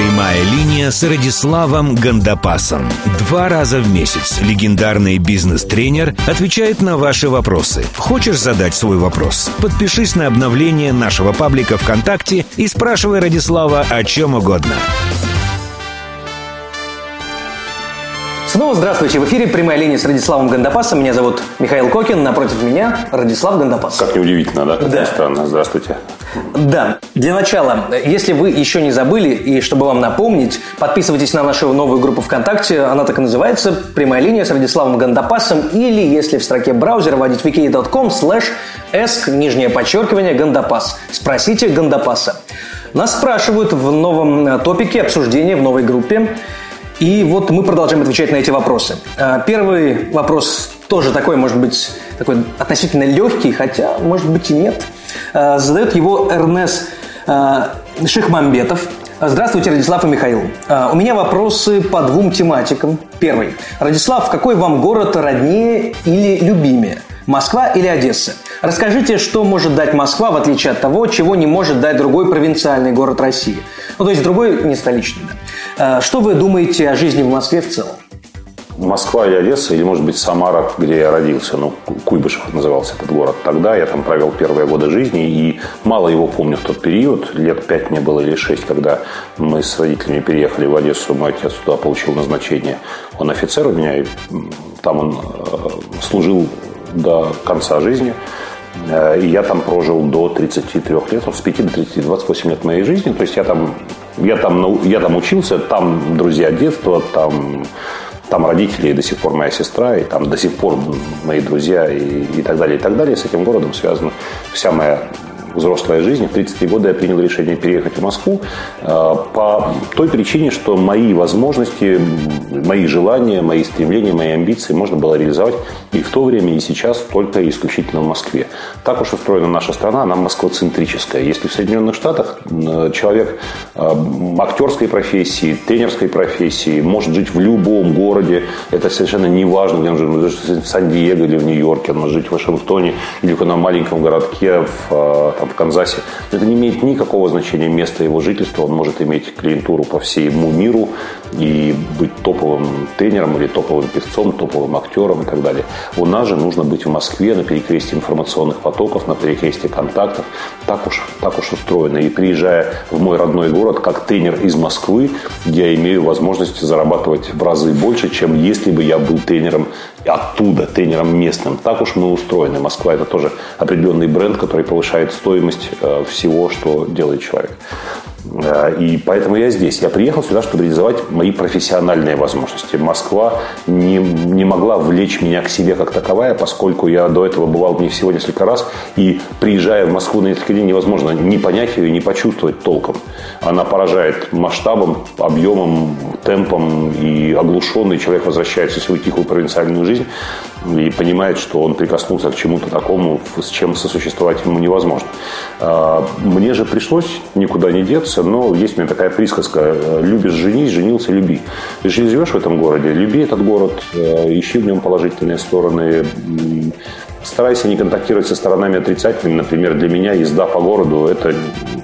Прямая линия с Радиславом Гандапасом. Два раза в месяц легендарный бизнес-тренер отвечает на ваши вопросы. Хочешь задать свой вопрос? Подпишись на обновление нашего паблика ВКонтакте и спрашивай Радислава о чем угодно. Снова здравствуйте. В эфире прямая линия с Радиславом Гандапасом. Меня зовут Михаил Кокин. Напротив меня Радислав Гандапас. Как неудивительно, да? Да. Странно. Здравствуйте. Да. Для начала, если вы еще не забыли, и чтобы вам напомнить, подписывайтесь на нашу новую группу ВКонтакте. Она так и называется «Прямая линия с Радиславом Гандапасом». Или, если в строке браузера вводить wiki.com slash esk, нижнее подчеркивание, Гандапас. Спросите Гандапаса. Нас спрашивают в новом э, топике обсуждения в новой группе. И вот мы продолжаем отвечать на эти вопросы. А, Первый вопрос тоже такой, может быть, такой относительно легкий, хотя, может быть, и нет. А, Задает его Эрнес а, Шихмамбетов. Здравствуйте, Радислав и Михаил. У меня вопросы по двум тематикам. Первый. Радислав, какой вам город роднее или любимее? Москва или Одесса? Расскажите, что может дать Москва, в отличие от того, чего не может дать другой провинциальный город России. Ну, то есть другой не столичный. да. А, Что вы думаете о жизни в Москве в целом? Москва или Одесса, или, может быть, Самара, где я родился. Ну, Куйбышев назывался этот город. Тогда я там провел первые годы жизни, и мало его помню в тот период. Лет пять мне было или шесть, когда мы с родителями переехали в Одессу. Мой отец туда получил назначение. Он офицер у меня, и там он э, служил до конца жизни. Э, И я там прожил до 33 лет, с 5 до 30, 28 лет моей жизни. То есть я там, я там, я там учился, там друзья детства, там, там родители и до сих пор моя сестра, и там до сих пор мои друзья и, и так далее, и так далее. С этим городом связана вся моя взрослая жизнь. В 33 года я принял решение переехать в Москву э, по той причине, что мои возможности, мои желания, мои стремления, мои амбиции можно было реализовать и в то время, и сейчас только исключительно в Москве. Так уж устроена наша страна, она москвоцентрическая. Если в Соединенных Штатах э, человек э, актерской профессии, тренерской профессии может жить в любом городе, это совершенно не важно, где он живет, в Сан-Диего или в Нью-Йорке, он может жить в Вашингтоне или в каком-то маленьком городке в, там, в Канзасе. Это не имеет никакого значения места его жительства, он может иметь клиентуру по всему миру и быть топовым тренером или топовым певцом, топовым актером и так далее. У нас же нужно быть в Москве на перекрестии информационных потоков, на перекрестии контактов. Так уж, так уж устроено. И приезжая в мой родной город как тренер из Москвы, я имею возможность зарабатывать в разы больше, чем если бы я был тренером оттуда, тренером местным. Так уж мы устроены. Москва – это тоже определенный бренд, который повышает стоимость э, всего, что делает человек. Э, И поэтому я здесь. Я приехал сюда, чтобы реализовать мои профессиональные возможности. Москва не, не могла влечь меня к себе как таковая, поскольку я до этого бывал в ней всего несколько раз. И приезжая в Москву на несколько дней, невозможно не понять ее, не почувствовать толком. Она поражает масштабом, объемом, темпом. И оглушенный человек возвращается в свою тихую провинциальную жизнь и понимает, что он прикоснулся к чему-то такому, с чем сосуществовать ему невозможно. А, Мне же пришлось никуда не деться, но есть у меня такая присказка «любишь женись, женился, люби». Если живешь в этом городе, люби этот город, э, ищи в нем положительные стороны, Старайся не контактировать со сторонами отрицательными. Например, для меня езда по городу – это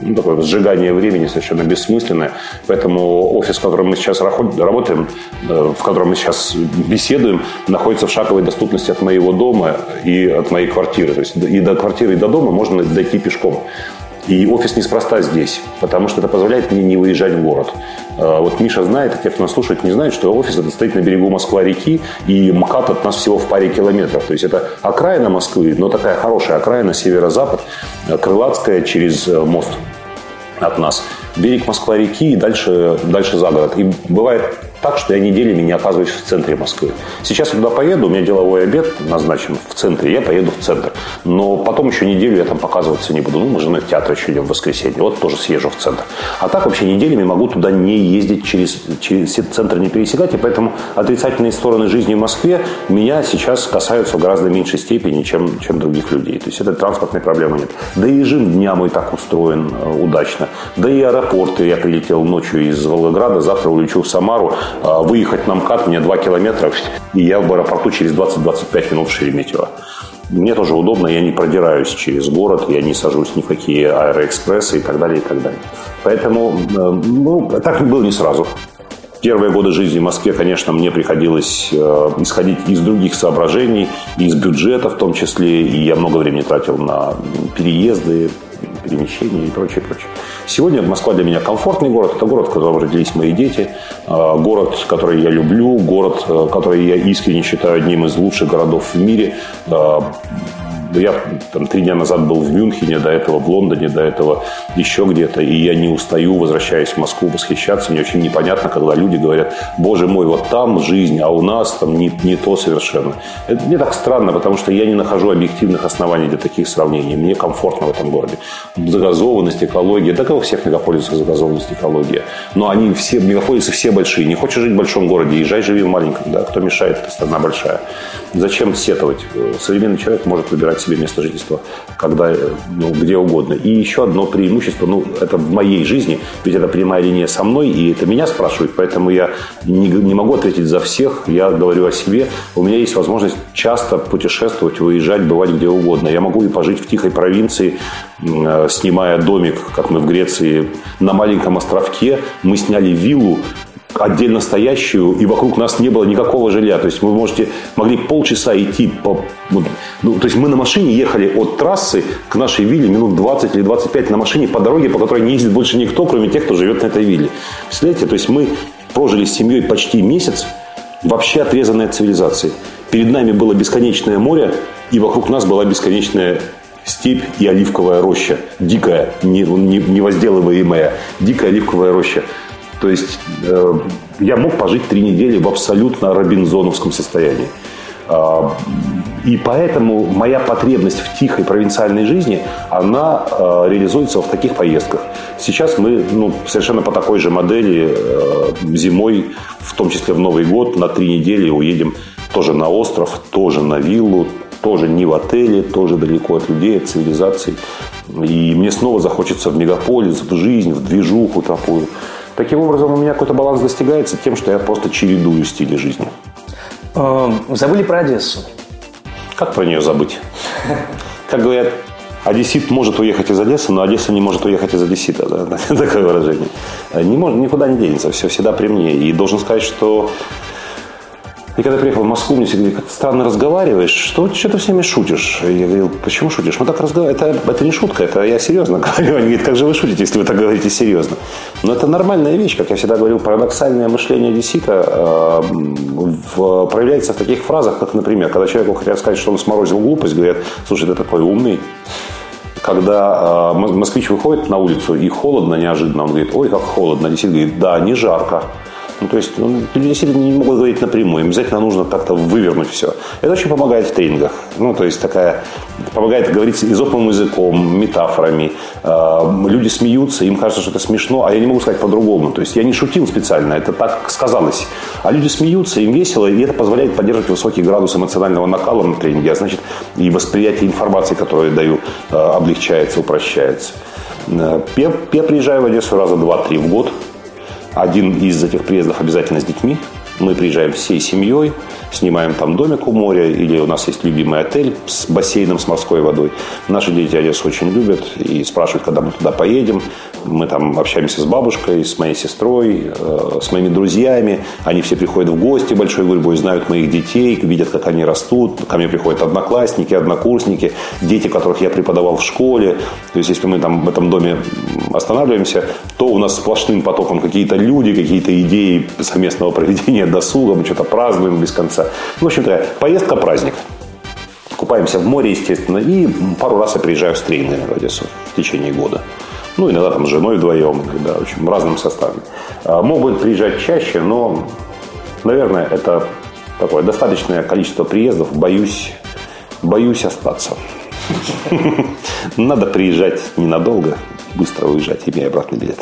ну, такое сжигание времени совершенно бессмысленное. Поэтому офис, в котором мы сейчас работаем, э, в котором мы сейчас беседуем, находится в шаговой доступности от моего дома и от моей квартиры. То есть и до квартиры, и до дома можно дойти пешком. И офис неспроста здесь, потому что это позволяет мне не выезжать в город. Э, Вот Миша знает, а те, кто нас слушает, не знают, что офис это стоит на берегу Москва-реки, и МКАД от нас всего в паре километров. То есть это окраина Москвы, но такая хорошая окраина, северо-запад, э, Крылатская через э, мост от нас. Берег Москва-реки и дальше, дальше за город. И бывает так, что я неделями не оказываюсь в центре Москвы. Сейчас я туда поеду, у меня деловой обед назначен в центре, я поеду в центр. Но потом еще неделю я там показываться не буду. Ну, мы же на театр еще идем в воскресенье. Вот тоже съезжу в центр. А так вообще неделями могу туда не ездить, через, через центр не пересекать. И поэтому отрицательные стороны жизни в Москве меня сейчас касаются в гораздо меньшей степени, чем, чем других людей. То есть этой транспортной проблемы нет. Да и режим дня мой так устроен э, удачно. Да и аэропорты. Я прилетел ночью из Волгограда, завтра улечу в Самару. А Выехать на МКАД мне 2 километра, и я в аэропорту через 20-25 минут в Шереметьево. Мне тоже удобно, я не продираюсь через город, я не сажусь ни в какие аэроэкспрессы и так далее, и так далее. Поэтому, э, ну, так было не сразу. Первые годы жизни в Москве, конечно, мне приходилось э, исходить из других соображений, из бюджета в том числе, и я много времени тратил на переезды, перемещения и прочее, прочее. Сегодня Москва для меня комфортный город. Это город, в котором родились мои дети. Э, город, который я люблю. Город, э, который я искренне считаю одним из лучших городов в мире. Э, я там, три дня назад был в Мюнхене, до этого в Лондоне, до этого еще где-то, и я не устаю, возвращаясь в Москву, восхищаться. Мне очень непонятно, когда люди говорят, боже мой, вот там жизнь, а у нас там не, не то совершенно. Это мне так странно, потому что я не нахожу объективных оснований для таких сравнений. Мне комфортно в этом городе. Загазованность, экология, да как у всех мегаполисах загазованность, экология. Но они все, мегаполисы все большие. Не хочешь жить в большом городе, езжай, живи в маленьком. Да? Кто мешает, это страна большая. Зачем сетовать? Современный человек может выбирать себе место жительства когда, ну, где угодно. И еще одно преимущество, ну, это в моей жизни, ведь это прямая линия со мной, и это меня спрашивают, поэтому я не, не могу ответить за всех, я говорю о себе. У меня есть возможность часто путешествовать, выезжать, бывать где угодно. Я могу и пожить в тихой провинции, э, снимая домик, как мы в Греции, на маленьком островке. Мы сняли виллу отдельно стоящую, и вокруг нас не было никакого жилья. То есть вы можете, могли полчаса идти по... Ну, то есть мы на машине ехали от трассы к нашей вилле минут 20 или 25 на машине по дороге, по которой не ездит больше никто, кроме тех, кто живет на этой вилле. Представляете? То есть мы прожили с семьей почти месяц, вообще отрезанной от цивилизации. Перед нами было бесконечное море, и вокруг нас была бесконечная степь и оливковая роща. Дикая, невозделываемая, дикая оливковая роща. То есть э, я мог пожить три недели в абсолютно робинзоновском состоянии. Э, и поэтому моя потребность в тихой провинциальной жизни, она э, реализуется в таких поездках. Сейчас мы ну, совершенно по такой же модели э, зимой, в том числе в Новый год, на три недели уедем тоже на остров, тоже на виллу, тоже не в отеле, тоже далеко от людей, от цивилизации. И мне снова захочется в мегаполис, в жизнь, в движуху такую. Таким образом, у меня какой-то баланс достигается тем, что я просто чередую стили жизни. Эм, забыли про Одессу. Как про нее забыть? Как говорят, Одессит может уехать из Одессы, но Одесса не может уехать из Одессита. Да? Такое выражение. Не может, никуда не денется, все всегда при мне. И должен сказать, что и когда я приехал в Москву, мне все говорили, как странно разговариваешь, что, что ты всеми шутишь? Я говорил, почему шутишь? Мы так разговариваем, это, это не шутка, это я серьезно говорю. Они говорят, как же вы шутите, если вы так говорите серьезно? Но это нормальная вещь, как я всегда говорил, парадоксальное мышление одессита э, в, проявляется в таких фразах, как, например, когда человеку хотят сказать, что он сморозил глупость, говорят, слушай, ты такой умный, когда э, москвич выходит на улицу и холодно неожиданно, он говорит, ой, как холодно, одессит говорит, да, не жарко. Ну, то есть ну, люди действительно не могут говорить напрямую, им обязательно нужно как-то вывернуть все. Это очень помогает в тренингах. Ну, то есть такая помогает говорить изопным языком, метафорами. А, люди смеются, им кажется, что это смешно, а я не могу сказать по-другому. То есть я не шутил специально, это так сказалось. А люди смеются, им весело, и это позволяет поддерживать высокий градус эмоционального накала на тренинге, а значит и восприятие информации, которую я даю, а, облегчается, упрощается. Э, я, я приезжаю в Одессу раза два-три в год. Один из этих приездов обязательно с детьми. Мы приезжаем всей семьей, снимаем там домик у моря, или у нас есть любимый отель с бассейном, с морской водой. Наши дети Одессу очень любят и спрашивают, когда мы туда поедем. Мы там общаемся с бабушкой, с моей сестрой, э, с моими друзьями. Они все приходят в гости большой гурьбой, знают моих детей, видят, как они растут. Ко мне приходят одноклассники, однокурсники, дети, которых я преподавал в школе. То есть, если мы там в этом доме останавливаемся, то у нас сплошным потоком какие-то люди, какие-то идеи совместного проведения досуга, мы что-то празднуем без конца. В общем то поездка-праздник. Купаемся в море, естественно, и пару раз я приезжаю с тренерами в Одессу в течение года. Ну, иногда там с женой вдвоем, иногда в общем, разным составом. А, Могут приезжать чаще, но, наверное, это такое достаточное количество приездов. Боюсь, боюсь остаться. Надо приезжать ненадолго, быстро уезжать, имея обратный билет.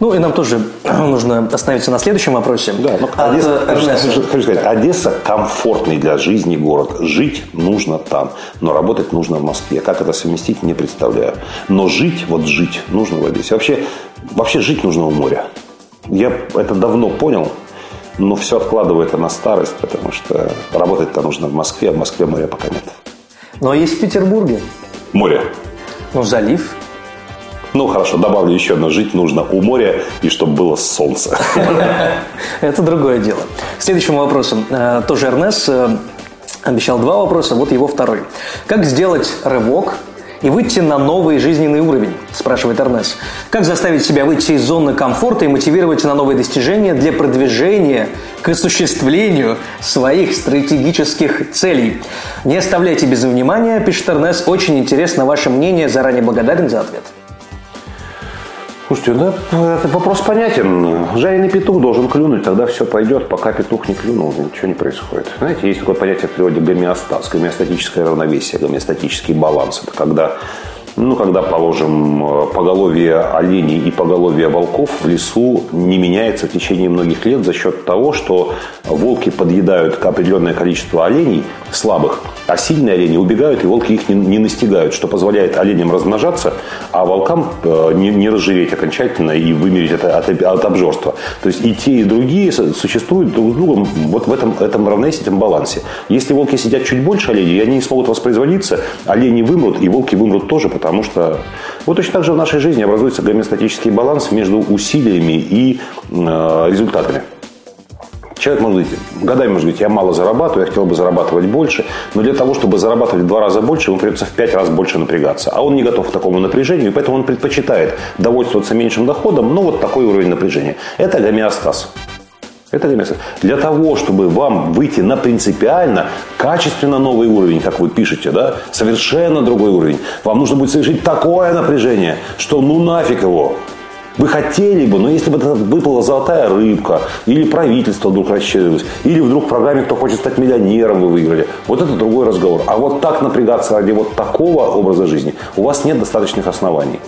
Ну и нам тоже нужно остановиться на следующем вопросе. Да, От Одесса, хочу, хочу сказать, Одесса комфортный для жизни город. Жить нужно там, но работать нужно в Москве. Как это совместить, не представляю. Но жить, вот жить нужно в Одессе. Вообще, вообще жить нужно у моря. Я это давно понял, но все откладываю это на старость, потому что работать-то нужно в Москве, а в Москве моря пока нет. Но есть в Петербурге. Море. Ну, залив. Ну, хорошо, добавлю еще одно. Жить нужно у моря и чтобы было солнце. Это другое дело. К следующему вопросу. Э, тоже Эрнес э, обещал два вопроса, вот его второй. Как сделать рывок и выйти на новый жизненный уровень, спрашивает Эрнес. Как заставить себя выйти из зоны комфорта и мотивировать на новые достижения для продвижения к осуществлению своих стратегических целей? Не оставляйте без внимания, пишет Эрнес. Очень интересно ваше мнение. Заранее благодарен за ответ. Слушайте, ну, это вопрос понятен. Жареный петух должен клюнуть, тогда все пойдет. Пока петух не клюнул, ничего не происходит. Знаете, есть такое понятие в природе гомеостаз, гомеостатическое равновесие, гомеостатический баланс. Это когда ну, когда, положим, поголовье оленей и поголовье волков в лесу не меняется в течение многих лет за счет того, что волки подъедают определенное количество оленей слабых, а сильные олени убегают, и волки их не, не настигают, что позволяет оленям размножаться, а волкам э, не, не разжиреть окончательно и вымереть это от, от обжорства. То есть и те, и другие существуют друг с другом вот в этом, этом равновесии, этом балансе. Если волки сидят чуть больше оленей, и они не смогут воспроизводиться, олени вымрут, и волки вымрут тоже, потому что вот точно так же в нашей жизни образуется гомеостатический баланс между усилиями и э, результатами. Человек может говорить, годами может говорить, я мало зарабатываю, я хотел бы зарабатывать больше, но для того, чтобы зарабатывать в два раза больше, ему придется в пять раз больше напрягаться. А он не готов к такому напряжению, поэтому он предпочитает довольствоваться меньшим доходом, но вот такой уровень напряжения. Это гомеостаз. Это гомеостаз. Для того, чтобы вам выйти на принципиально, качественно новый уровень, как вы пишете, да, совершенно другой уровень, вам нужно будет совершить такое напряжение, что ну нафиг его, вы хотели бы, но если бы выпала золотая рыбка, или правительство вдруг расширилось, или вдруг в программе «Кто хочет стать миллионером» вы выиграли, вот это другой разговор. А вот так напрягаться ради вот такого образа жизни у вас нет достаточных оснований.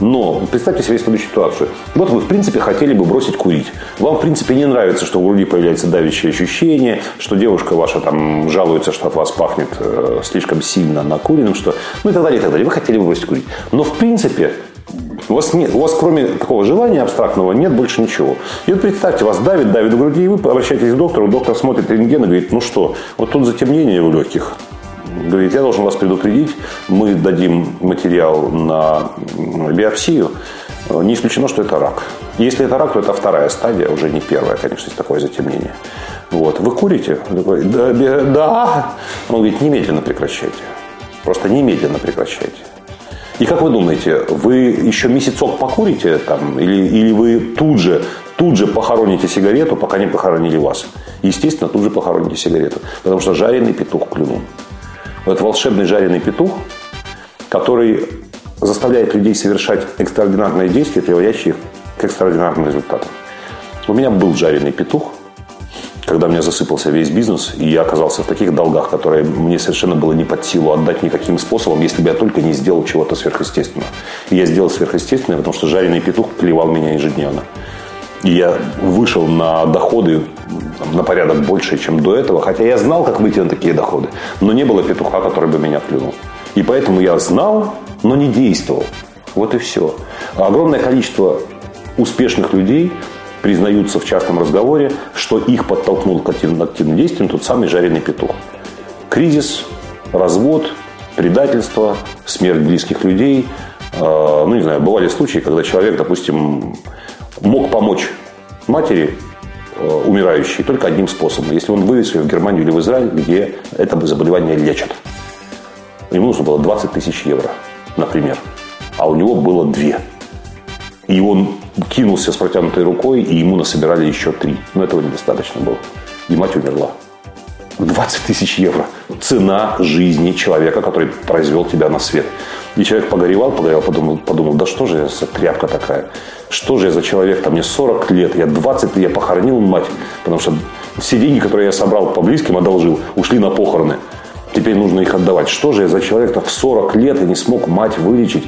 Но представьте себе следующую ситуацию. Вот вы, в принципе, хотели бы бросить курить. Вам, в принципе, не нравится, что в груди появляется давящее ощущение, что девушка ваша там жалуется, что от вас пахнет э, слишком сильно накуренным, что... Ну и так далее, и так далее. Вы хотели бы бросить курить. Но, в принципе, у вас, нет, у вас кроме такого желания абстрактного нет больше ничего. И вот представьте, вас давит, давит в груди, и вы обращаетесь к доктору, доктор смотрит рентген и говорит, ну что, вот тут затемнение в легких. Говорит, я должен вас предупредить, мы дадим материал на биопсию, не исключено, что это рак. Если это рак, то это вторая стадия, уже не первая, конечно, есть такое затемнение. Вот. Вы курите? Да, да. Он говорит, немедленно прекращайте. Просто немедленно прекращайте. И как вы думаете, вы еще месяцок покурите там, или, или вы тут же, тут же похороните сигарету, пока не похоронили вас? Естественно, тут же похороните сигарету, потому что жареный петух клюнул. Вот волшебный жареный петух, который заставляет людей совершать экстраординарные действия, приводящие их к экстраординарным результатам. У меня был жареный петух, когда у меня засыпался весь бизнес, и я оказался в таких долгах, которые мне совершенно было не под силу отдать никаким способом, если бы я только не сделал чего-то сверхъестественного. И я сделал сверхъестественное, потому что жареный петух клевал меня ежедневно. И я вышел на доходы на порядок больше, чем до этого. Хотя я знал, как выйти на такие доходы. Но не было петуха, который бы меня клюнул. И поэтому я знал, но не действовал. Вот и все. огромное количество успешных людей признаются в частном разговоре, что их подтолкнул к активным, активным действиям тот самый жареный петух. Кризис, развод, предательство, смерть близких людей. Э, ну, не знаю, бывали случаи, когда человек, допустим, мог помочь матери э, умирающей только одним способом. Если он вывез ее в Германию или в Израиль, где это заболевание лечат. Ему нужно было 20 тысяч евро, например. А у него было две. И он кинулся с протянутой рукой, и ему насобирали еще три. Но этого недостаточно было. И мать умерла. 20 тысяч евро. Цена жизни человека, который произвел тебя на свет. И человек погоревал, погоревал, подумал, подумал, да что же я за тряпка такая? Что же я за человек? Там мне 40 лет, я 20 лет, я похоронил мать. Потому что все деньги, которые я собрал по близким, одолжил, ушли на похороны. Теперь нужно их отдавать. Что же я за человек-то в 40 лет и не смог мать вылечить?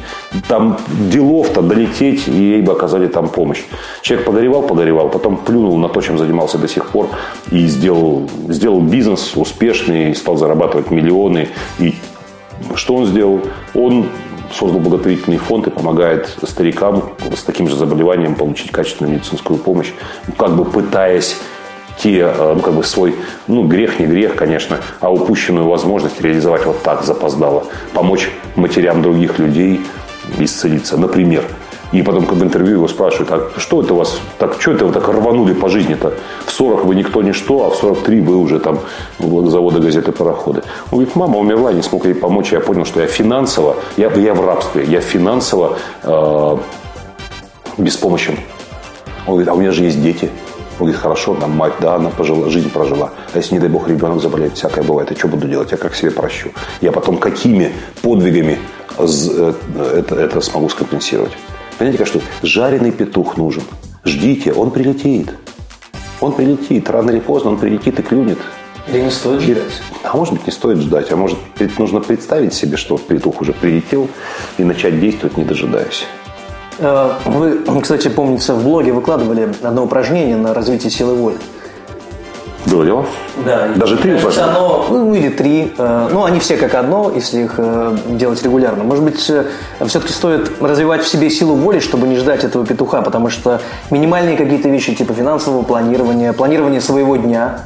Там делов-то долететь, и ей бы оказали там помощь. Человек погоревал, погоревал, потом плюнул на то, чем занимался до сих пор, и сделал, сделал бизнес успешный, стал зарабатывать миллионы. И что он сделал? Он создал благотворительный фонд и помогает старикам с таким же заболеванием получить качественную медицинскую помощь, как бы пытаясь те, э, ну, как бы свой, ну, грех не грех, конечно, а упущенную возможность реализовать вот так запоздало, помочь матерям других людей исцелиться. Например, И потом, когда интервью его спрашивают, а что это у вас, так, что это вы так рванули по жизни-то? В 40 вы никто ничто, а в 43 вы уже там заводы, газеты, пароходы. Он говорит, мама умерла, не смог ей помочь, я понял, что я финансово, я, я в рабстве, я финансово э, беспомощен. Он говорит, а у меня же есть дети. Он говорит, хорошо, там мать, да, она пожила, жизнь прожила. А если, не дай бог, ребенок заболеет, всякое бывает, я что буду делать? Я как себе прощу? Я потом какими подвигами э, это, это смогу скомпенсировать? Понимаете, как что жареный петух нужен. Ждите, он прилетит. Он прилетит. Рано или поздно он прилетит и клюнет. Или не стоит ждать? А может быть, не стоит ждать. А может, нужно представить себе, что петух уже прилетел и начать действовать, не дожидаясь. Э, вы, кстати, помнится, в блоге выкладывали одно упражнение на развитие силы воли. Было дело? Да. Даже три упражнения? Оно, ну, или три. Э, ну, они все как одно, если их э, делать регулярно. Может быть, все-таки стоит развивать в себе силу воли, чтобы не ждать этого петуха, потому что минимальные какие-то вещи, типа финансового планирования, планирования своего дня,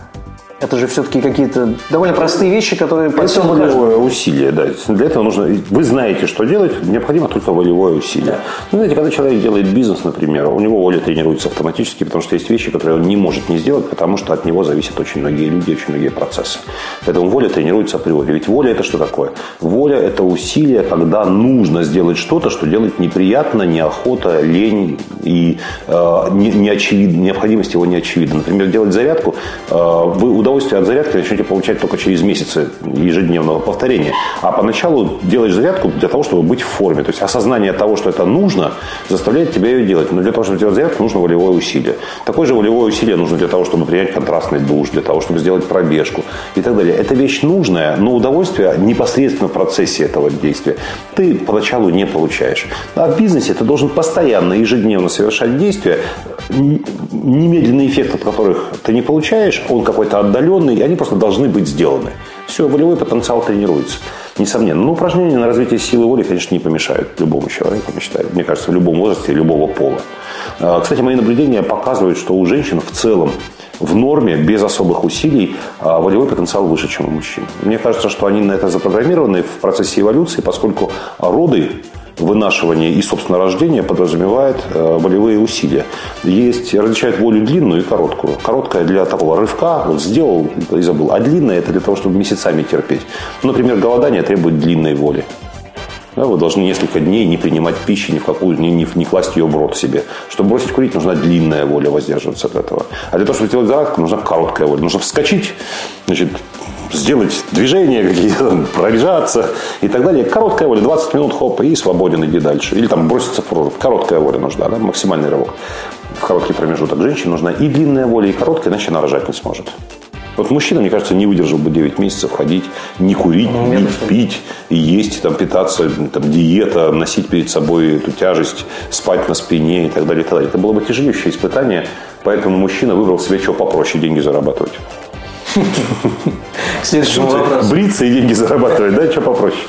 это же все-таки какие-то довольно простые вещи, которые по Это волевое усилие, да. Для этого нужно... Вы знаете, что делать, необходимо только волевое усилие. Да. Ну, знаете, когда человек делает бизнес, например, у него воля тренируется автоматически, потому что есть вещи, которые он не может не сделать, потому что от него зависят очень многие люди, очень многие процессы. Поэтому воля тренируется априори. Ведь воля – это что такое? Воля – это усилие, когда нужно сделать что-то, что делать неприятно, неохота, лень и э, не, не очевидно, необходимость его не очевидна. Например, делать зарядку, э, вы удовольствие от зарядки начнете получать только через месяцы ежедневного повторения. А поначалу делаешь зарядку для того, чтобы быть в форме. То есть осознание того, что это нужно, заставляет тебя ее делать. Но для того, чтобы сделать зарядку, нужно волевое усилие. Такое же волевое усилие нужно для того, чтобы принять контрастный душ, для того, чтобы сделать пробежку и так далее. Это вещь нужная, но удовольствие непосредственно в процессе этого действия ты поначалу не получаешь. А в бизнесе ты должен постоянно, ежедневно совершать действия, немедленный эффект от которых ты не получаешь, он какой-то отдаленный, и они просто должны быть сделаны. Все, волевой потенциал тренируется. Несомненно. Но упражнения на развитие силы воли, конечно, не помешают любому человеку, я считаю. Мне кажется, в любом возрасте, любого пола. А, кстати, мои наблюдения показывают, что у женщин в целом в норме, без особых усилий, а, волевой потенциал выше, чем у мужчин. Мне кажется, что они на это запрограммированы в процессе эволюции, поскольку роды вынашивание и, собственно, рождение подразумевает э, волевые усилия. Есть, различают волю длинную и короткую. Короткая для такого рывка, вот сделал и забыл. А длинная это для того, чтобы месяцами терпеть. Например, голодание требует длинной воли. Да, вы должны несколько дней не принимать пищи, ни в какую, ни, ни, не класть ее в рот себе. Чтобы бросить курить, нужна длинная воля воздерживаться от этого. А для того, чтобы сделать зарядку, нужна короткая воля. Нужно вскочить, значит, сделать движения какие-то, пробежаться и так далее. Короткая воля, 20 минут, хоп, и свободен, иди дальше. Или там броситься в прорубь. Короткая воля нужна, да, максимальный рывок. В короткий промежуток женщине нужна и длинная воля, и короткая, иначе она рожать не сможет. Вот мужчина, мне кажется, не выдержал бы 9 месяцев ходить, не курить, ну, не пить, есть, там, питаться, там, диета, носить перед собой эту тяжесть, спать на спине и так далее. И так далее. Это было бы тяжелейшее испытание, поэтому мужчина выбрал себе что попроще деньги зарабатывать. Следующий вопрос. Бриться и деньги зарабатывать, да? Что попроще?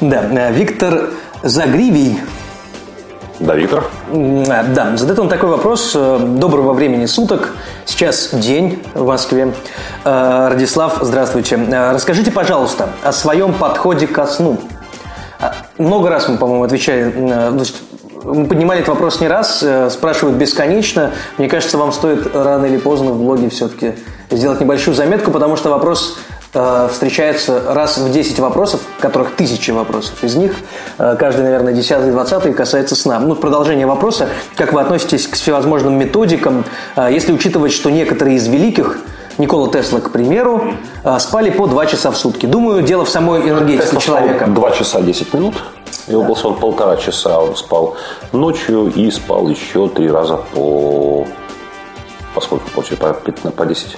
Да. Э, Виктор Загривий да, Виктор. Э, да, задает он такой вопрос. Э, доброго времени суток. Сейчас день в Москве. Радислав, здравствуйте. Расскажите, пожалуйста, о своем подходе ко сну. Много раз мы, по-моему, отвечали, мы поднимали этот вопрос не раз, спрашивают бесконечно. Мне кажется, вам стоит рано или поздно в блоге все-таки сделать небольшую заметку, потому что вопрос э, встречается раз в 10 вопросов, которых тысячи вопросов. Из них э, каждый, наверное, 10 20 касается сна. Ну, продолжение вопроса, как вы относитесь к всевозможным методикам, э, если учитывать, что некоторые из великих Никола Тесла, к примеру, спали по 2 часа в сутки. Думаю, дело в самой энергетике Тесла человека. 2 часа 10 минут. Его был сон полтора часа, он спал ночью и спал еще три раза по... Поскольку получается? По, по 10.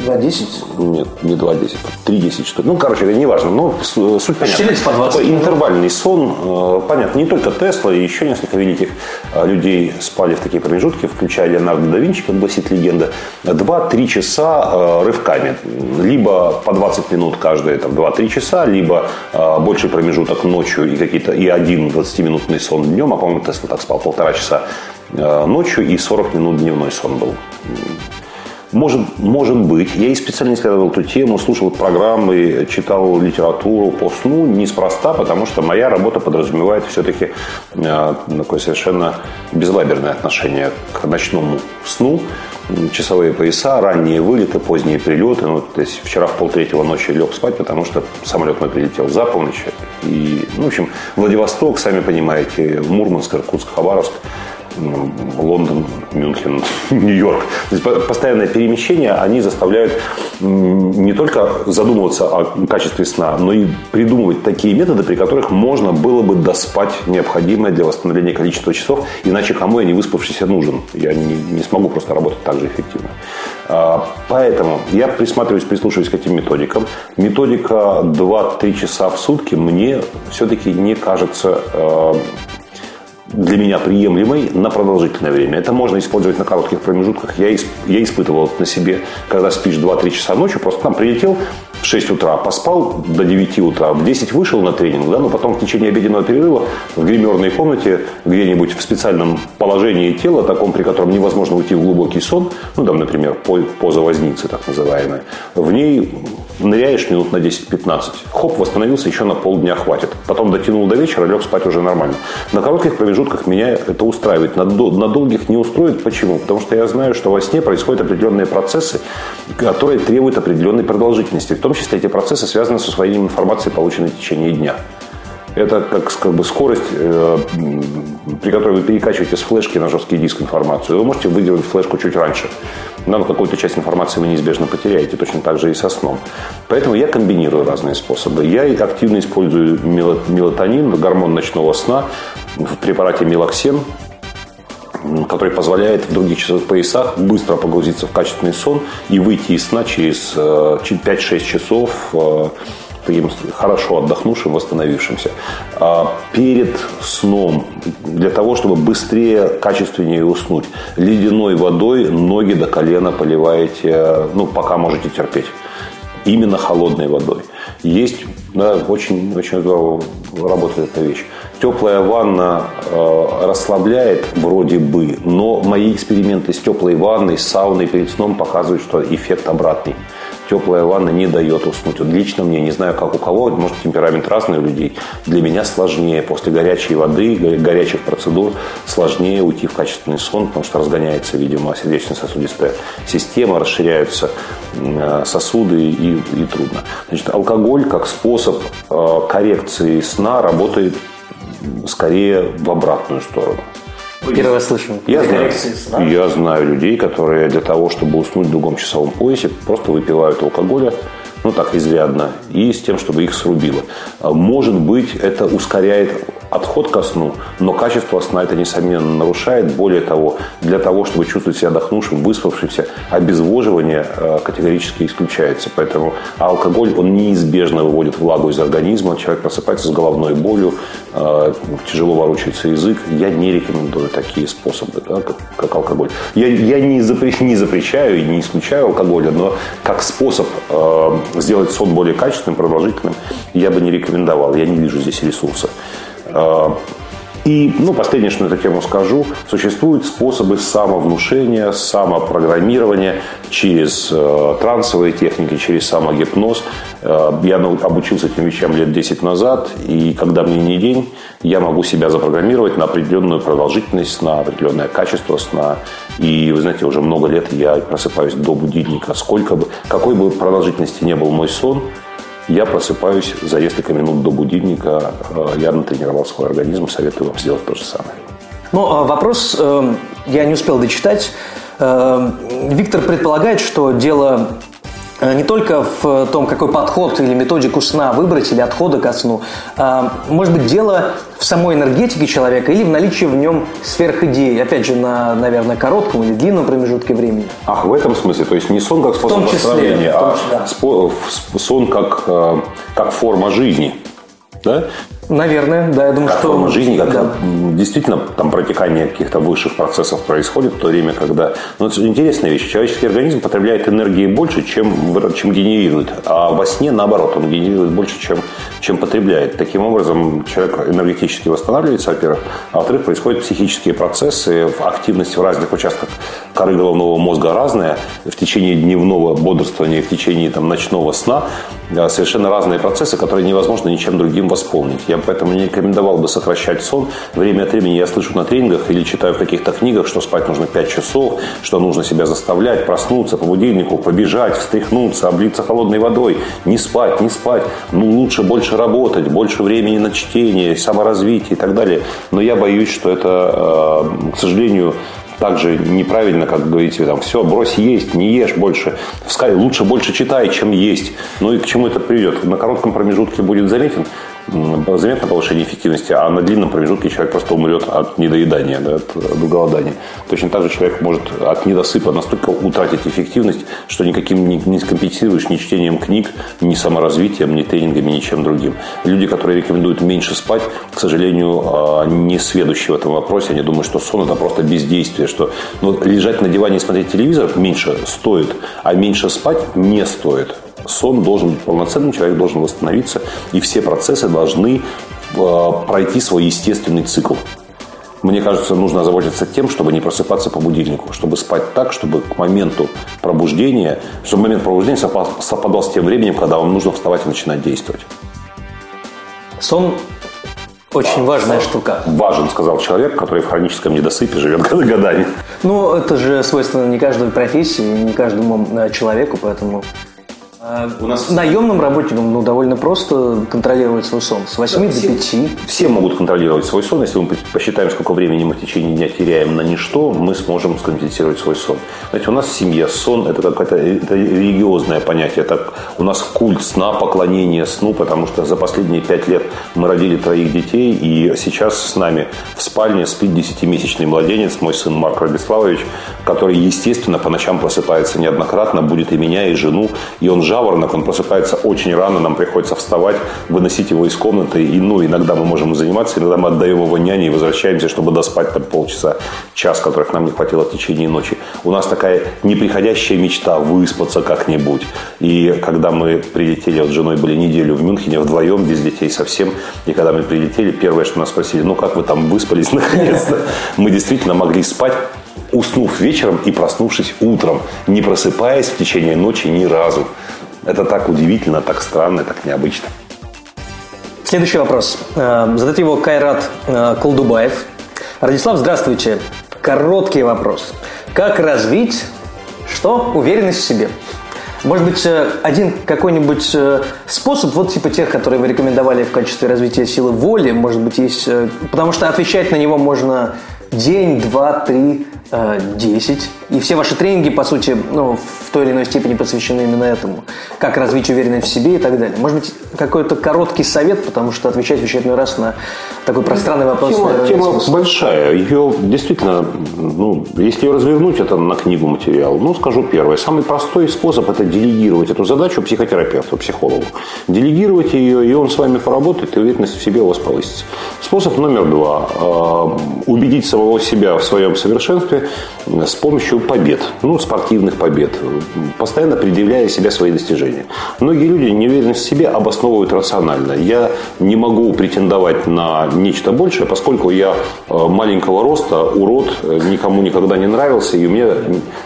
2.10? Нет, не 2.10, 3.10 что ли. Ну, короче, это не важно. Но суть понятна. по 20 Такой интервальный сон. Э, понятно, не только Тесла, и еще несколько великих э, людей спали в такие промежутки, включая Леонардо да Винчи, как гласит легенда, 2-3 часа э, рывками. Либо по 20 минут каждые там, 2-3 часа, либо больший промежуток ночью и какие-то и один 20-минутный сон днем. А, по-моему, Тесла так спал полтора часа ночью и 40 минут дневной сон был. Может, может быть. Я и специально исследовал эту тему, слушал программы, читал литературу по сну неспроста, потому что моя работа подразумевает все-таки э, такое совершенно безлаберное отношение к ночному сну часовые пояса, ранние вылеты, поздние прилеты. Ну, то есть вчера в полтретьего ночи лег спать, потому что самолет мой прилетел за полночь. И, ну, в общем, Владивосток, сами понимаете, Мурманск, Иркутск, Хабаровск – Лондон, Мюнхен, Нью-Йорк. Постоянное перемещение, они заставляют не только задумываться о качестве сна, но и придумывать такие методы, при которых можно было бы доспать необходимое для восстановления количества часов, иначе кому я не выспавшийся нужен. Я не, не смогу просто работать так же эффективно. А, поэтому я присматриваюсь, прислушиваюсь к этим методикам. Методика 2-3 часа в сутки мне все-таки не кажется э, для меня приемлемой на продолжительное время. Это можно использовать на коротких промежутках. Я, я испытывал это на себе, когда спишь 2-3 часа ночью, просто там прилетел, в 6 утра поспал до 9 утра, в 10 вышел на тренинг, да, но потом в течение обеденного перерыва в гримерной комнате где-нибудь в специальном положении тела, таком, при котором невозможно уйти в глубокий сон, ну, там, например, поза возницы, так называемая, в ней ныряешь минут на 10-15. Хоп, восстановился, еще на полдня хватит. Потом дотянул до вечера, лег спать уже нормально. На коротких промежутках меня это устраивает. На, на долгих не устроит. Почему? Потому что я знаю, что во сне происходят определенные процессы, которые требуют определенной продолжительности. В том числе эти процессы связаны с усвоением информации, полученной в течение дня. Это как, как бы скорость, э, при которой вы перекачиваете с флешки на жесткий диск информацию. Вы можете выделить флешку чуть раньше. Но какую-то часть информации вы неизбежно потеряете. Точно так же и со сном. Поэтому я комбинирую разные способы. Я активно использую мелатонин, гормон ночного сна в препарате мелоксен, который позволяет в других часовых поясах быстро погрузиться в качественный сон и выйти из сна через 5-6 э, часов э, хорошо отдохнувшим, восстановившимся. А перед сном, для того, чтобы быстрее, качественнее уснуть, ледяной водой ноги до колена поливаете, ну, пока можете терпеть. Именно холодной водой. Есть, да, очень, очень здорово работает эта вещь. Теплая ванна э, расслабляет вроде бы, но мои эксперименты с теплой ванной, с сауной перед сном показывают, что эффект обратный теплая ванна не дает уснуть. Вот лично мне, не знаю, как у кого, может, темперамент разный у людей. Для меня сложнее после горячей воды, горячих процедур сложнее уйти в качественный сон, потому что разгоняется, видимо, сердечно-сосудистая система, расширяются э, сосуды и, и трудно. Значит, алкоголь как способ э, коррекции сна работает скорее в обратную сторону. Раз слышу. Я знаю, я знаю людей, которые для того, чтобы уснуть в другом часовом поясе, просто выпивают алкоголя, ну так, изрядно, и с тем, чтобы их срубило. Может быть, это ускоряет отход ко сну, но качество сна это, несомненно, нарушает. Более того, для того, чтобы чувствовать себя отдохнувшим, выспавшимся, обезвоживание э, категорически исключается. Поэтому алкоголь, он неизбежно выводит влагу из организма, человек просыпается с головной болью, э, тяжело ворочается язык. Я не рекомендую такие способы, да, как, как алкоголь. Я, я не, запре, не запрещаю и не исключаю алкоголя, но как способ э, сделать сон более качественным, продолжительным, я бы не рекомендовал. Я не вижу здесь ресурса. И, ну, последнее, что на эту тему скажу, существуют способы самовнушения, самопрограммирования через э, трансовые техники, через самогипноз. Э, я обучился этим вещам лет 10 назад, и когда мне не день, я могу себя запрограммировать на определенную продолжительность сна, определенное качество сна. И, вы знаете, уже много лет я просыпаюсь до будильника. Сколько бы, какой бы продолжительности не был мой сон – я просыпаюсь за несколько минут до будильника. Э, я натренировал свой организм, советую вам сделать то же самое. Ну, а вопрос э, я не успел дочитать. Э, Виктор предполагает, что дело не только в том, какой подход или методику сна выбрать или отхода ко сну. А, может быть, дело в самой энергетике человека или в наличии в нем сверхидей, опять же, на, наверное, коротком или длинном промежутке времени. Ах, в этом смысле? То есть не сон как способ восстановления, а сон как, э, как форма жизни. Да? Наверное, да, я думаю, как что... форма жизни, как да. действительно там протекание каких-то высших процессов происходит в то время, когда... Ну, это интересная вещь. Человеческий организм потребляет энергии больше, чем, чем генерирует. А во сне, наоборот, он генерирует больше, чем, чем потребляет. Таким образом, человек энергетически восстанавливается, во-первых. А во-вторых, происходят психические процессы, активность в разных участках коры головного мозга разная. В течение дневного бодрствования, в течение там, ночного сна совершенно разные процессы, которые невозможно ничем другим восполнить. Я поэтому не рекомендовал бы сокращать сон. Время от времени я слышу на тренингах или читаю в каких-то книгах, что спать нужно 5 часов, что нужно себя заставлять, проснуться по будильнику, побежать, встряхнуться, облиться холодной водой, не спать, не спать. Ну, лучше больше работать, больше времени на чтение, саморазвитие и так далее. Но я боюсь, что это, э, к сожалению, также неправильно, как говорите, там, все, брось есть, не ешь больше. В лучше больше читай, чем есть. Ну и к чему это приведет? На коротком промежутке будет заметен заметно повышение эффективности, а на длинном промежутке человек просто умрет от недоедания, да, от, от голодания. Точно так же человек может от недосыпа настолько утратить эффективность, что никаким не, не скомпенсируешь ни чтением книг, ни саморазвитием, ни тренингами, ничем другим. Люди, которые рекомендуют меньше спать, к сожалению, а, не сведущие в этом вопросе. Они думают, что сон – это просто бездействие, что ну, лежать на диване и смотреть телевизор меньше стоит, а меньше спать не стоит сон должен, полноценный человек должен восстановиться, и все процессы должны э, пройти свой естественный цикл. Мне кажется, нужно заботиться тем, чтобы не просыпаться по будильнику, чтобы спать так, чтобы к моменту пробуждения, чтобы момент пробуждения совпадал с тем временем, когда вам нужно вставать и начинать действовать. Сон очень важная штука. Важен, сказал человек, который в хроническом недосыпе живет годами. Ну, это же свойственно не каждой профессии, не каждому э, человеку, поэтому у нас... Наемным работникам ну, довольно просто контролировать свой сон. С 8 да, до 5. Все могут контролировать свой сон. Если мы посчитаем, сколько времени мы в течение дня теряем на ничто, мы сможем скомпенсировать свой сон. Знаете, у нас в семье сон – это какое-то это религиозное понятие. Это у нас культ сна, поклонение сну, потому что за последние пять лет мы родили троих детей, и сейчас с нами в спальне спит десятимесячный младенец, мой сын Марк Радиславович, который, естественно, по ночам просыпается неоднократно, будет и меня, и жену, и он жаворонок, он просыпается очень рано, нам приходится вставать, выносить его из комнаты, и, ну, иногда мы можем заниматься, иногда мы отдаем его няне и возвращаемся, чтобы доспать там полчаса, час, которых нам не хватило в течение ночи. У нас такая неприходящая мечта выспаться как-нибудь. И когда мы прилетели, вот с женой были неделю в Мюнхене вдвоем, без детей совсем, и когда мы прилетели, первое, что нас спросили, ну, как вы там выспались наконец-то? Мы действительно могли спать уснув вечером и проснувшись утром, не просыпаясь в течение ночи ни разу. Это так удивительно, так странно, так необычно. Следующий вопрос. Э, задает его Кайрат э, Колдубаев. Радислав, здравствуйте. Короткий вопрос. Как развить что? Уверенность в себе. Может быть, э, один какой-нибудь способ, вот типа тех, которые вы рекомендовали в качестве развития силы воли, может быть, есть... Потому что отвечать на него можно день, два, три, 10. Э, и все ваши тренинги, по сути, ну, в той или иной степени посвящены именно этому. Как развить уверенность в себе и так далее. Может быть, какой-то короткий совет, потому что отвечать в очередной раз на такой пространный вопрос. Тема, тема большая. Ее действительно, ну, если ее развернуть, это на книгу материал. Ну, скажу первое. Самый простой способ – это делегировать эту задачу психотерапевту, психологу. Делегировать ее, и он с вами поработает, и уверенность в себе у вас повысится. Способ номер два – убедить самого себя в своем совершенстве с помощью побед, ну, спортивных побед, постоянно предъявляя себе свои достижения. Многие люди неуверенность в себе обосновывают рационально. Я не могу претендовать на нечто большее, поскольку я э, маленького роста, урод, никому никогда не нравился, и у меня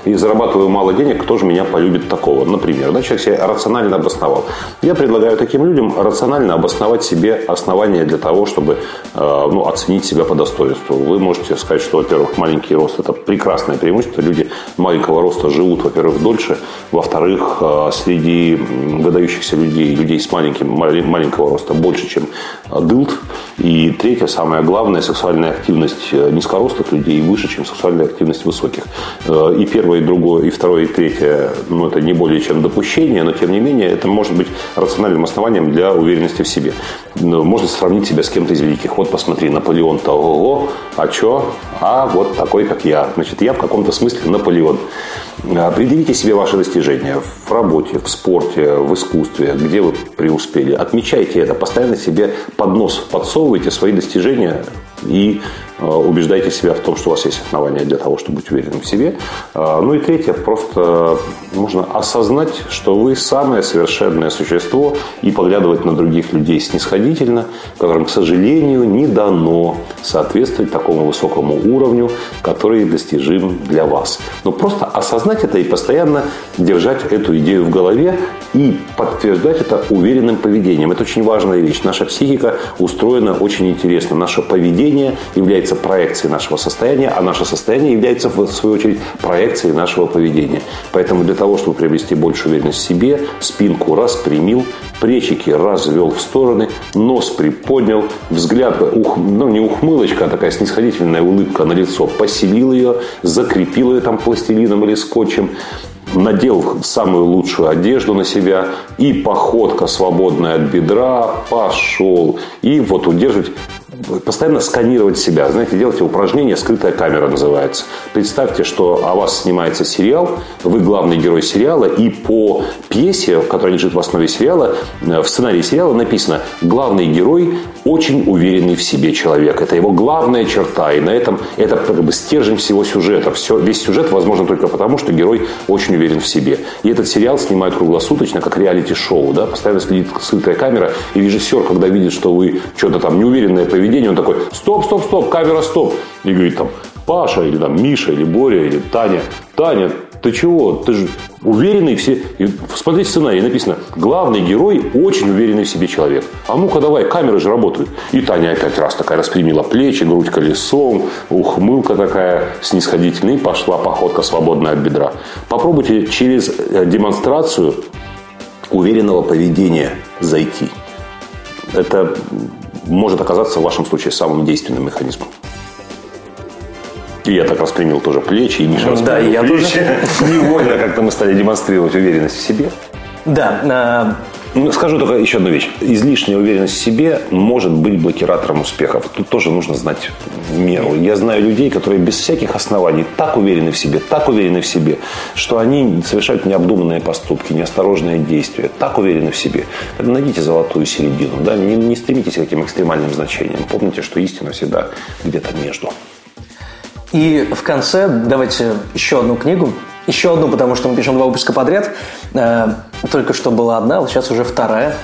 и зарабатываю мало денег, кто же меня полюбит такого? Например, да, человек себя рационально обосновал. Я предлагаю таким людям рационально обосновать себе основания для того, чтобы э, ну, оценить себя по достоинству. Вы можете сказать, что, во-первых, маленький рост – это прекрасное преимущество. Люди маленького роста живут, во-первых, дольше, во-вторых, э, среди выдающихся людей, людей с маленьким, маленького роста больше, чем э, дылд. И третье, самое главное, сексуальная активность э, низкорослых людей выше, чем сексуальная активность высоких. И первое, и другое, и второе, и третье, ну, это не более чем допущение, но тем не менее, это может быть рациональным основанием для уверенности в себе. Можно сравнить себя с кем-то из великих. Вот посмотри, Наполеон-то ого, а что? А вот такой, как я Значит, я в каком-то смысле Наполеон. Определите себе ваши достижения в работе, в спорте, в искусстве, где вы преуспели. Отмечайте это, постоянно себе под нос подсовывайте свои достижения и убеждайте себя в том, что у вас есть основания для того, чтобы быть уверенным в себе. Э, ну и третье, просто нужно осознать, что вы самое совершенное существо и поглядывать на других людей снисходительно, которым, к сожалению, не дано соответствовать такому высокому уровню, который достижим для вас. Но просто осознать это и постоянно держать эту идею в голове и подтверждать это уверенным поведением. Это очень важная вещь. Наша психика устроена очень интересно. Наше поведение является является проекцией нашего состояния, а наше состояние является, в свою очередь, проекцией нашего поведения. Поэтому для того, чтобы приобрести большую уверенность в себе, спинку распрямил, плечики развел в стороны, нос приподнял, взгляд, ух, ну не ухмылочка, а такая снисходительная улыбка на лицо, поселил ее, закрепил ее там пластилином или скотчем, надел самую лучшую одежду на себя, и походка свободная от бедра, пошел. И вот удерживать постоянно сканировать себя. Знаете, делайте упражнение «Скрытая камера» называется. Представьте, что о вас снимается сериал, вы главный герой сериала, и по пьесе, которая лежит в основе сериала, э, в сценарии сериала написано «Главный герой очень уверенный в себе человек». Это его главная черта, и на этом это как бы стержень всего сюжета. Все, весь сюжет возможен только потому, что герой очень уверен в себе. И этот сериал снимают круглосуточно, как реалити-шоу. Да? Постоянно следит скрытая камера, и режиссер, когда видит, что вы что-то там неуверенное поведение поведение, он такой, стоп, стоп, стоп, камера, стоп. И говорит там, Паша, или там Миша, или Боря, или Таня. Таня, ты чего? Ты же уверенный все. И смотрите сценарий, написано, главный герой очень уверенный в себе человек. А ну-ка давай, камеры же работают. И Таня опять раз такая распрямила плечи, грудь колесом, ухмылка такая снисходительная, и пошла походка свободная от бедра. Попробуйте через э, демонстрацию уверенного поведения зайти. Это может оказаться в вашем случае самым действенным механизмом. И я так распрямил тоже плечи, и Миша распрямил да, я плечи. Тоже. Невольно как-то мы стали демонстрировать уверенность в себе. Да, а, скажу только еще одну вещь. Излишняя уверенность в себе может быть блокиратором успехов. Тут тоже нужно знать меру. Я знаю людей, которые без всяких оснований так уверены в себе, так уверены в себе, что они совершают необдуманные поступки, неосторожные действия, так уверены в себе. Найдите золотую середину. Да? Не, не стремитесь к этим экстремальным значениям. Помните, что истина всегда где-то между. И в конце давайте еще одну книгу. Еще одну, потому что мы пишем два выпуска подряд. Только что была одна, вот сейчас уже вторая.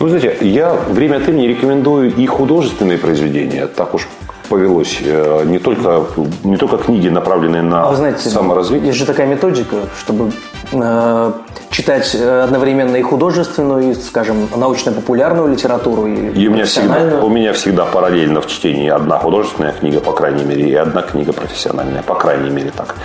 Ну, знаете, я время от времени рекомендую и художественные произведения. Так уж повелось. Э, не только, не только книги, направленные на а вы знаете, саморазвитие. Есть же такая методика, чтобы э, читать э, одновременно и художественную, и, скажем, научно-популярную литературу. И, и у, меня всегда, у меня всегда параллельно в чтении одна художественная книга, по крайней мере, и одна книга профессиональная, по крайней мере так.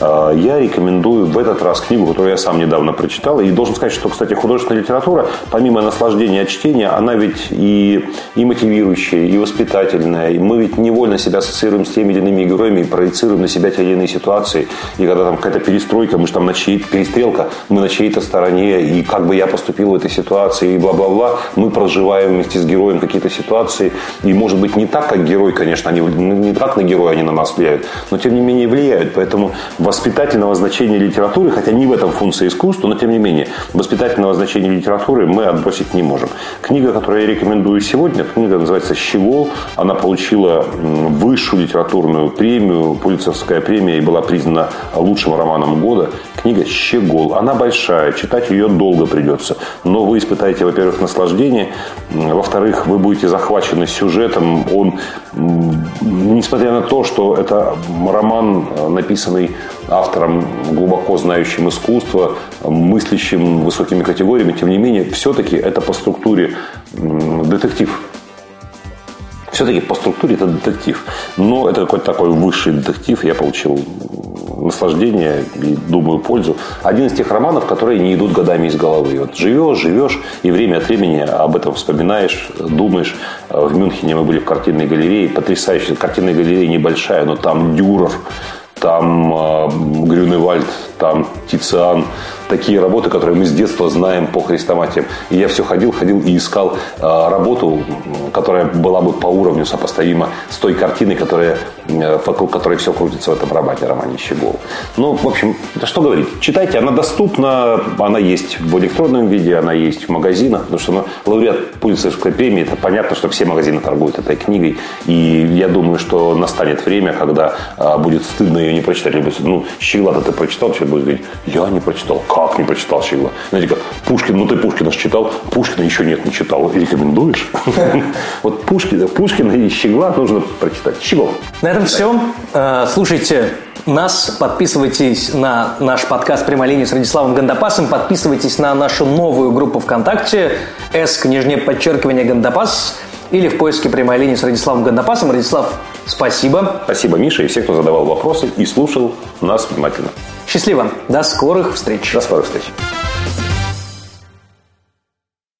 Э, я рекомендую в этот раз книгу, которую я сам недавно прочитал. И должен сказать, что, кстати, художественная литература, помимо наслаждения от чтения, она ведь и, и мотивирующая, и воспитательная. И мы ведь невольно себя ассоциируем с теми или иными героями и проецируем на себя те или иные ситуации. И когда там какая-то перестройка, мы же там на чьей перестрелка, мы на чьей-то стороне, и как бы я поступил в этой ситуации, и бла-бла-бла. Мы проживаем вместе с героем какие-то ситуации, и может быть не так, как герой, конечно, они не так на героя они на нас влияют, но тем не менее влияют. Поэтому воспитательного значения литературы, хотя не в этом функция искусства, но тем не менее, воспитательного значения литературы мы отбросить не можем. Книга, которую я рекомендую сегодня, книга называется «Щегол». Она получила высшую литературную премию, Пулицерская премия, и была признана лучшим романом года. Книга «Щегол». Она большая, читать ее долго придется. Но вы испытаете, во-первых, наслаждение, во-вторых, вы будете захвачены сюжетом. Он, несмотря на то, что это роман, написанный автором, глубоко знающим искусство, мыслящим высокими категориями, тем не менее, все-таки это по структуре детектив. Все-таки по структуре это детектив. Но это какой-то такой высший детектив. Я получил наслаждение и, думаю, пользу. Один из тех романов, которые не идут годами из головы. Вот живешь, живешь, и время от времени об этом вспоминаешь, думаешь. В Мюнхене мы были в картинной галерее. Потрясающая картинная галерея небольшая, но там Дюрер, там э, Грюневальд, там Тициан, такие работы, которые мы с детства знаем по хрестоматиям. И я все ходил, ходил и искал э, работу, которая была бы по уровню сопоставима с той картиной, которая, э, вокруг которой все крутится в этом романе, романе Щегол. Ну, в общем, что говорить. Читайте, она доступна, она есть в электронном виде, она есть в магазинах, потому что она лауреат Пулицерской премии. Это понятно, что все магазины торгуют этой книгой. И я думаю, что настанет время, когда а, будет стыдно ее не прочитать. Ну, Щегла-то ты прочитал, человек будет говорить, я не прочитал. Как не прочитал Щегла? Знаете, как Пушкин, ну ты Пушкина читал, Пушкина еще нет, не читал. Рекомендуешь? Вот Пушкина, Пушкина и Щегла нужно прочитать. Щегол. На этом все. Э, слушайте нас, подписывайтесь на наш подкаст «Прямая линия» с Радиславом Гандапасом, подписывайтесь на нашу новую группу ВКонтакте «С, нижнее подчеркивание, Гандапас» или в поиске «Прямая линия» с Радиславом Гандапасом. Радислав, спасибо. Спасибо, Миша, и всех, кто задавал вопросы и слушал нас внимательно. Счастливо. До скорых встреч. До скорых встреч.